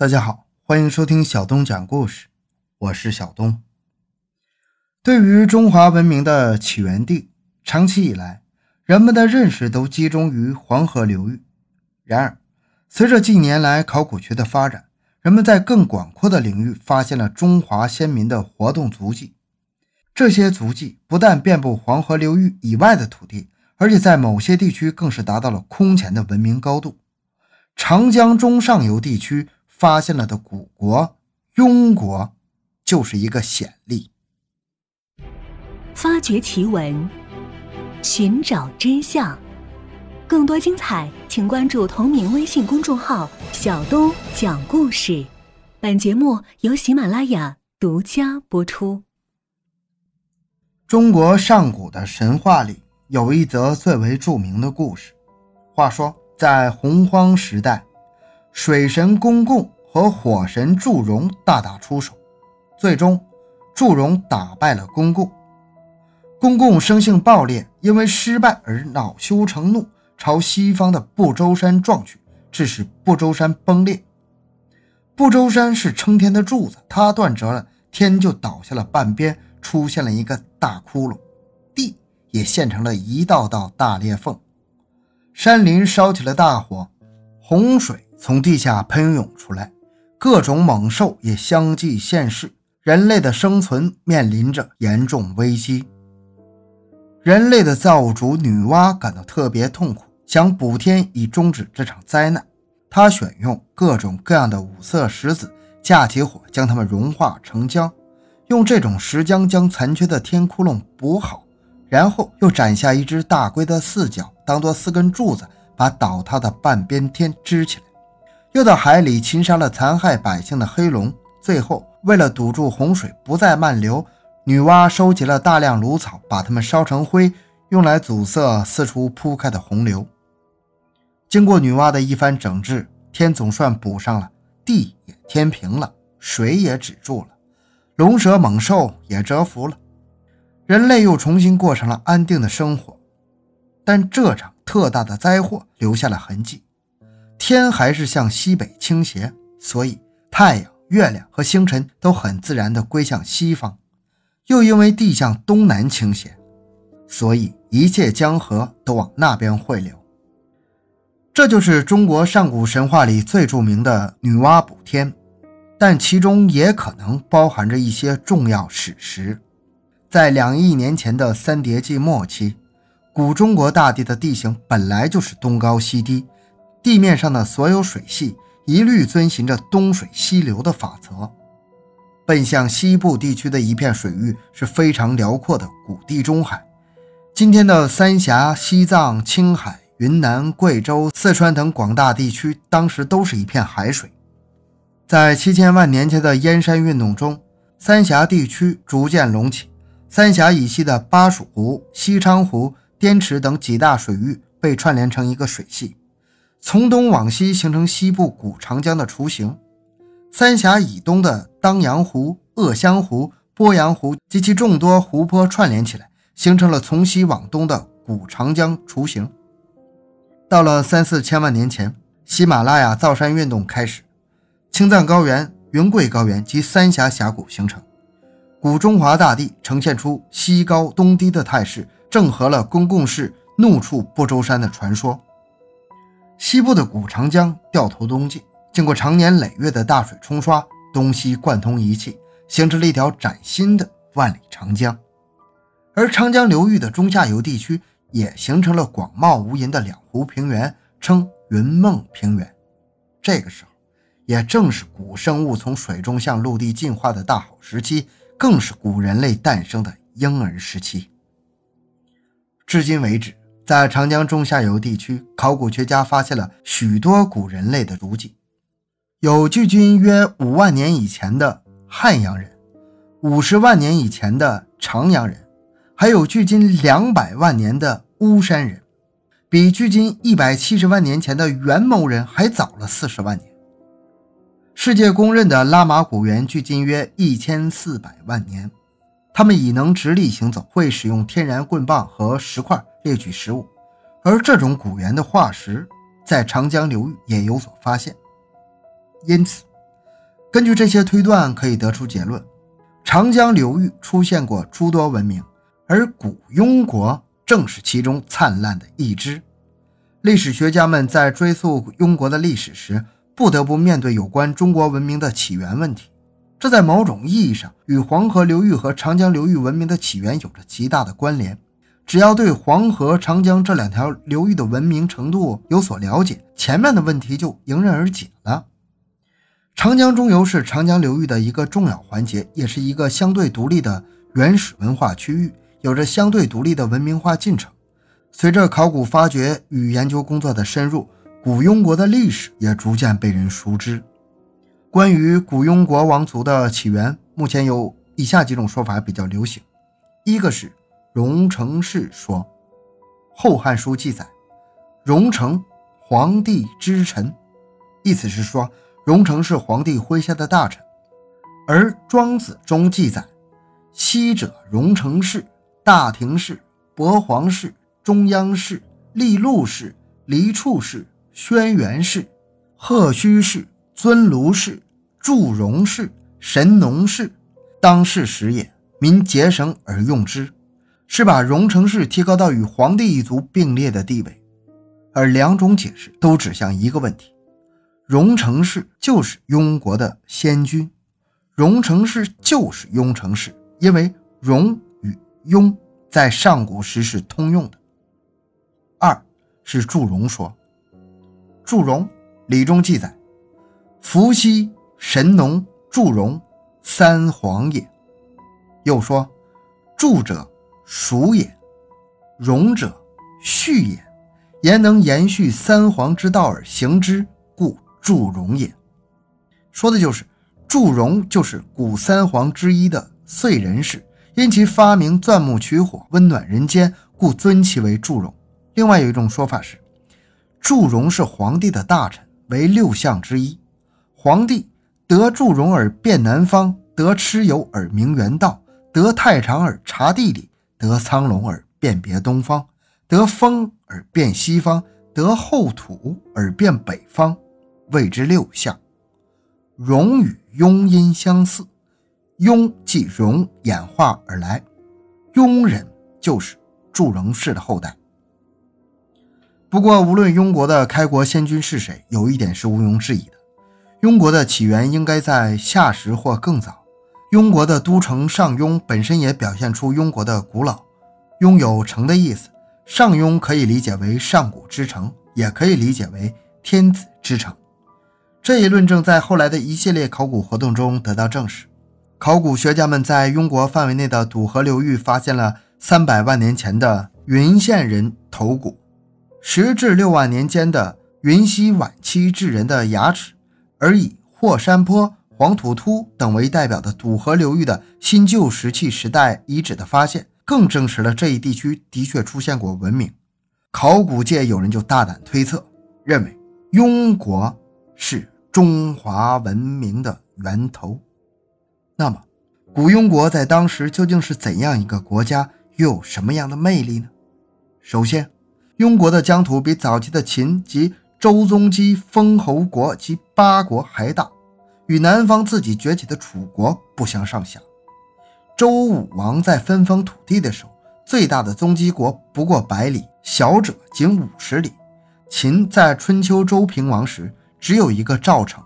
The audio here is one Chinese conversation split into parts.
大家好，欢迎收听小东讲故事，我是小东。对于中华文明的起源地，长期以来人们的认识都集中于黄河流域。然而，随着近年来考古学的发展，人们在更广阔的领域发现了中华先民的活动足迹。这些足迹不但遍布黄河流域以外的土地，而且在某些地区更是达到了空前的文明高度。长江中上游地区。发现了的古国庸国，就是一个显例。发掘奇闻，寻找真相，更多精彩，请关注同名微信公众号“小东讲故事”。本节目由喜马拉雅独家播出。中国上古的神话里有一则最为著名的故事。话说，在洪荒时代。水神公共和火神祝融大打出手，最终祝融打败了公共。公共生性暴烈，因为失败而恼羞成怒，朝西方的不周山撞去，致使不周山崩裂。不周山是撑天的柱子，它断折了，天就倒下了半边，出现了一个大窟窿，地也现成了一道道大裂缝。山林烧起了大火，洪水。从地下喷涌出来，各种猛兽也相继现世，人类的生存面临着严重危机。人类的造物主女娲感到特别痛苦，想补天以终止这场灾难。她选用各种各样的五色石子，架起火将它们融化成浆，用这种石浆将残缺的天窟窿补好，然后又斩下一只大龟的四角，当做四根柱子，把倒塌的半边天支起来。又到海里擒杀了残害百姓的黑龙，最后为了堵住洪水不再漫流，女娲收集了大量芦草，把它们烧成灰，用来阻塞四处铺开的洪流。经过女娲的一番整治，天总算补上了，地也填平了，水也止住了，龙蛇猛兽也蛰伏了，人类又重新过上了安定的生活。但这场特大的灾祸留下了痕迹。天还是向西北倾斜，所以太阳、月亮和星辰都很自然地归向西方。又因为地向东南倾斜，所以一切江河都往那边汇流。这就是中国上古神话里最著名的女娲补天，但其中也可能包含着一些重要史实。在两亿年前的三叠纪末期，古中国大地的地形本来就是东高西低。地面上的所有水系一律遵循着东水西流的法则，奔向西部地区的一片水域是非常辽阔的古地中海。今天的三峡、西藏、青海、云南、贵州、四川等广大地区，当时都是一片海水。在七千万年前的燕山运动中，三峡地区逐渐隆起，三峡以西的巴蜀湖、西昌湖、滇池等几大水域被串联成一个水系。从东往西形成西部古长江的雏形，三峡以东的当阳湖、鄂湘湖、鄱阳湖及其众多湖泊串联起来，形成了从西往东的古长江雏形。到了三四千万年前，喜马拉雅造山运动开始，青藏高原、云贵高原及三峡峡谷形成，古中华大地呈现出西高东低的态势，正合了公共氏怒触不周山的传说。西部的古长江掉头东进，经过长年累月的大水冲刷，东西贯通一气，形成了一条崭新的万里长江。而长江流域的中下游地区也形成了广袤无垠的两湖平原，称云梦平原。这个时候，也正是古生物从水中向陆地进化的大好时期，更是古人类诞生的婴儿时期。至今为止。在长江中下游地区，考古学家发现了许多古人类的足迹，有距今约五万年以前的汉阳人，五十万年以前的长阳人，还有距今两百万年的巫山人，比距今一百七十万年前的元谋人还早了四十万年。世界公认的拉玛古猿距今约一千四百万年，他们已能直立行走，会使用天然棍棒和石块。猎取食物，而这种古猿的化石在长江流域也有所发现，因此根据这些推断，可以得出结论：长江流域出现过诸多文明，而古庸国正是其中灿烂的一支。历史学家们在追溯庸国的历史时，不得不面对有关中国文明的起源问题。这在某种意义上与黄河流域和长江流域文明的起源有着极大的关联。只要对黄河、长江这两条流域的文明程度有所了解，前面的问题就迎刃而解了。长江中游是长江流域的一个重要环节，也是一个相对独立的原始文化区域，有着相对独立的文明化进程。随着考古发掘与研究工作的深入，古庸国的历史也逐渐被人熟知。关于古庸国王族的起源，目前有以下几种说法比较流行：一个是。荣成氏说，《后汉书》记载，荣成，皇帝之臣，意思是说，荣成是皇帝麾下的大臣。而《庄子》中记载，昔者荣成氏、大庭氏、伯皇氏、中央氏、利禄氏、黎处氏、轩辕氏、贺须氏、尊卢氏、祝融氏、神农氏，当世时也，民节省而用之。是把荣成氏提高到与皇帝一族并列的地位，而两种解释都指向一个问题：荣成氏就是雍国的先君，荣成氏就是雍成氏，因为荣与雍在上古时是通用的。二是祝融说，祝融礼中记载，伏羲、神农、祝融三皇也。又说，祝者。属也，荣者续也，言能延续三皇之道而行之，故祝融也。说的就是祝融就是古三皇之一的燧人氏，因其发明钻木取火，温暖人间，故尊其为祝融。另外有一种说法是，祝融是皇帝的大臣，为六相之一。皇帝得祝融而遍南方，得蚩尤而明元道，得太常而察地理。得苍龙而辨别东方，得风而辨西方，得后土而辨北方，谓之六象。荣与庸音相似，庸即融演化而来，庸人就是祝融氏的后代。不过，无论庸国的开国先君是谁，有一点是毋庸置疑的：庸国的起源应该在夏时或更早。庸国的都城上庸本身也表现出庸国的古老。庸有城的意思，上庸可以理解为上古之城，也可以理解为天子之城。这一论证在后来的一系列考古活动中得到证实。考古学家们在庸国范围内的堵河流域发现了三百万年前的云县人头骨，十至六万年间的云溪晚期智人的牙齿，而以霍山坡。黄土突等为代表的土河流域的新旧石器时代遗址的发现，更证实了这一地区的确出现过文明。考古界有人就大胆推测，认为庸国是中华文明的源头。那么，古庸国在当时究竟是怎样一个国家，又有什么样的魅力呢？首先，庸国的疆土比早期的秦及周宗姬封侯国及八国还大。与南方自己崛起的楚国不相上下。周武王在分封土地的时候，最大的宗姬国不过百里，小者仅五十里。秦在春秋周平王时只有一个赵城。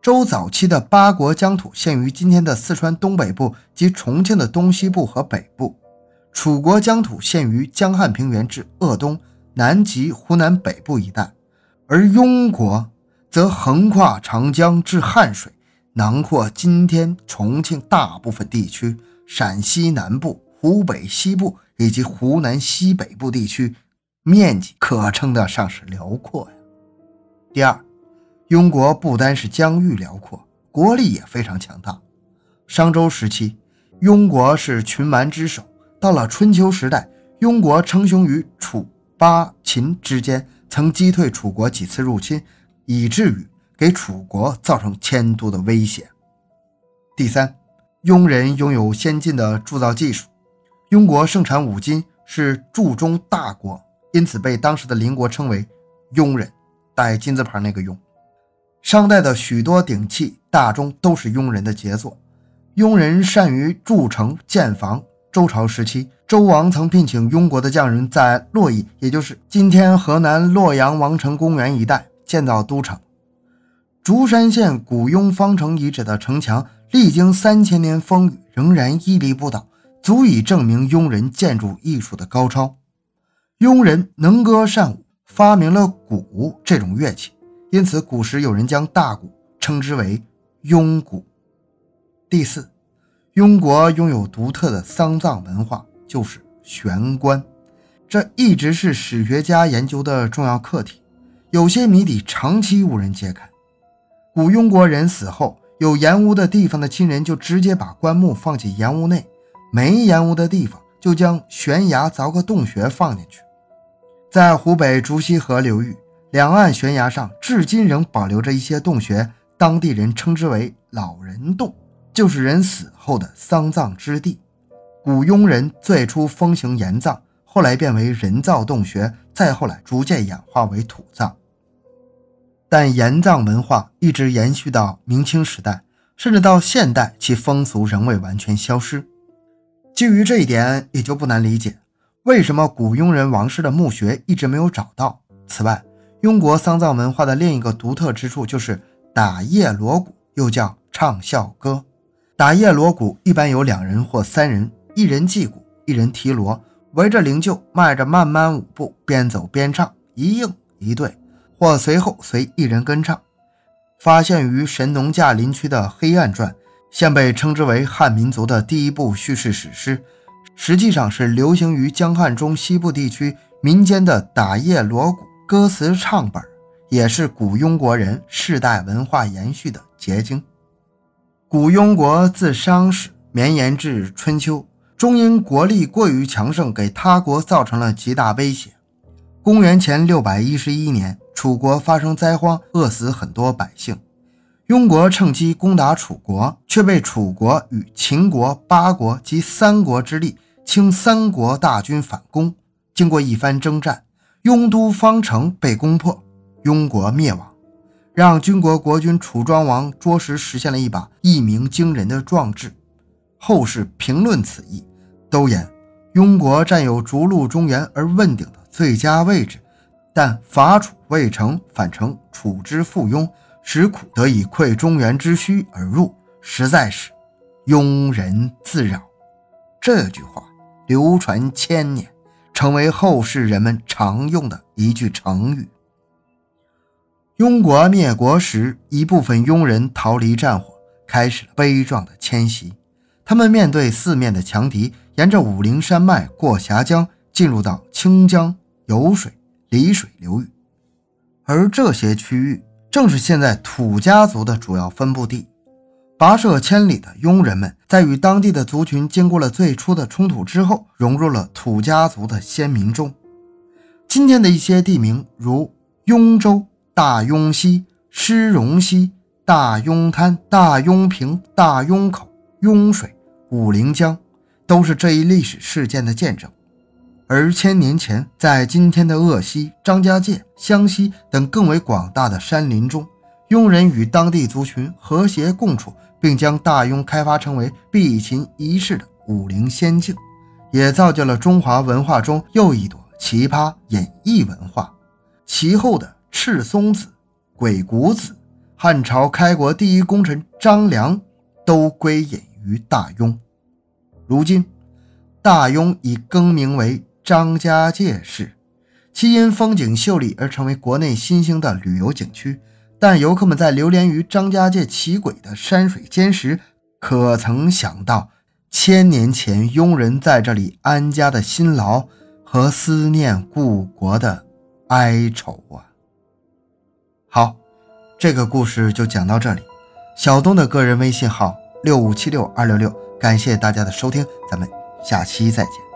周早期的八国疆土限于今天的四川东北部及重庆的东西部和北部。楚国疆土限于江汉平原至鄂东、南极、湖南北部一带，而庸国。则横跨长江至汉水，囊括今天重庆大部分地区、陕西南部、湖北西部以及湖南西北部地区，面积可称得上是辽阔呀。第二，庸国不单是疆域辽阔，国力也非常强大。商周时期，庸国是群蛮之首；到了春秋时代，庸国称雄于楚、巴、秦之间，曾击退楚国几次入侵。以至于给楚国造成迁都的威胁。第三，庸人拥有先进的铸造技术，庸国盛产五金，是铸中大国，因此被当时的邻国称为庸人，带金字旁那个庸。商代的许多鼎器大钟都是庸人的杰作。庸人善于筑城建房。周朝时期，周王曾聘请庸国的匠人在洛邑，也就是今天河南洛阳王城公园一带建造都城。竹山县古庸方城遗址的城墙，历经三千年风雨，仍然屹立不倒，足以证明庸人建筑艺术的高超。庸人能歌善舞，发明了鼓这种乐器，因此古时有人将大鼓称之为庸鼓。第四。庸国拥有独特的丧葬文化，就是悬棺，这一直是史学家研究的重要课题。有些谜底长期无人揭开。古庸国人死后，有岩屋的地方的亲人就直接把棺木放进岩屋内，没岩屋的地方就将悬崖凿个洞穴放进去。在湖北竹溪河流域两岸悬崖上，至今仍保留着一些洞穴，当地人称之为“老人洞”。就是人死后的丧葬之地。古庸人最初风行岩葬，后来变为人造洞穴，再后来逐渐演化为土葬。但岩葬文化一直延续到明清时代，甚至到现代，其风俗仍未完全消失。基于这一点，也就不难理解为什么古庸人王室的墓穴一直没有找到。此外，庸国丧葬文化的另一个独特之处就是打叶锣鼓，又叫唱孝歌。打叶锣鼓一般有两人或三人，一人击鼓，一人提锣，围着灵柩迈着慢慢舞步，边走边唱，一应一对，或随后随一人跟唱。发现于神农架林区的《黑暗传》，现被称之为汉民族的第一部叙事史诗，实际上是流行于江汉中西部地区民间的打叶锣鼓歌词唱本，也是古庸国人世代文化延续的结晶。古庸国自商始绵延至春秋，终因国力过于强盛，给他国造成了极大威胁。公元前六百一十一年，楚国发生灾荒，饿死很多百姓。庸国趁机攻打楚国，却被楚国与秦国、八国及三国之力倾三国大军反攻。经过一番征战，庸都方城被攻破，庸国灭亡。让军国国君楚庄王着实实现了一把一鸣惊人的壮志。后世评论此役，都言庸国占有逐鹿中原而问鼎的最佳位置，但伐楚未成，反成楚之附庸，使苦得以溃中原之虚而入，实在是庸人自扰。这句话流传千年，成为后世人们常用的一句成语。庸国灭国时，一部分庸人逃离战火，开始了悲壮的迁徙。他们面对四面的强敌，沿着武陵山脉过峡江，进入到清江、酉水、澧水流域。而这些区域正是现在土家族的主要分布地。跋涉千里的庸人们，在与当地的族群经过了最初的冲突之后，融入了土家族的先民中。今天的一些地名，如雍州。大雍溪、施荣溪、大雍滩、大雍坪、大雍口、雍水、武陵江，都是这一历史事件的见证。而千年前，在今天的鄂西、张家界、湘西等更为广大的山林中，庸人与当地族群和谐共处，并将大雍开发成为避秦一世的武陵仙境，也造就了中华文化中又一朵奇葩演绎文化。其后的。赤松子、鬼谷子、汉朝开国第一功臣张良，都归隐于大雍。如今，大雍已更名为张家界市，其因风景秀丽而成为国内新兴的旅游景区。但游客们在流连于张家界奇诡的山水间时，可曾想到千年前庸人在这里安家的辛劳和思念故国的哀愁啊！好，这个故事就讲到这里。小东的个人微信号六五七六二六六，感谢大家的收听，咱们下期再见。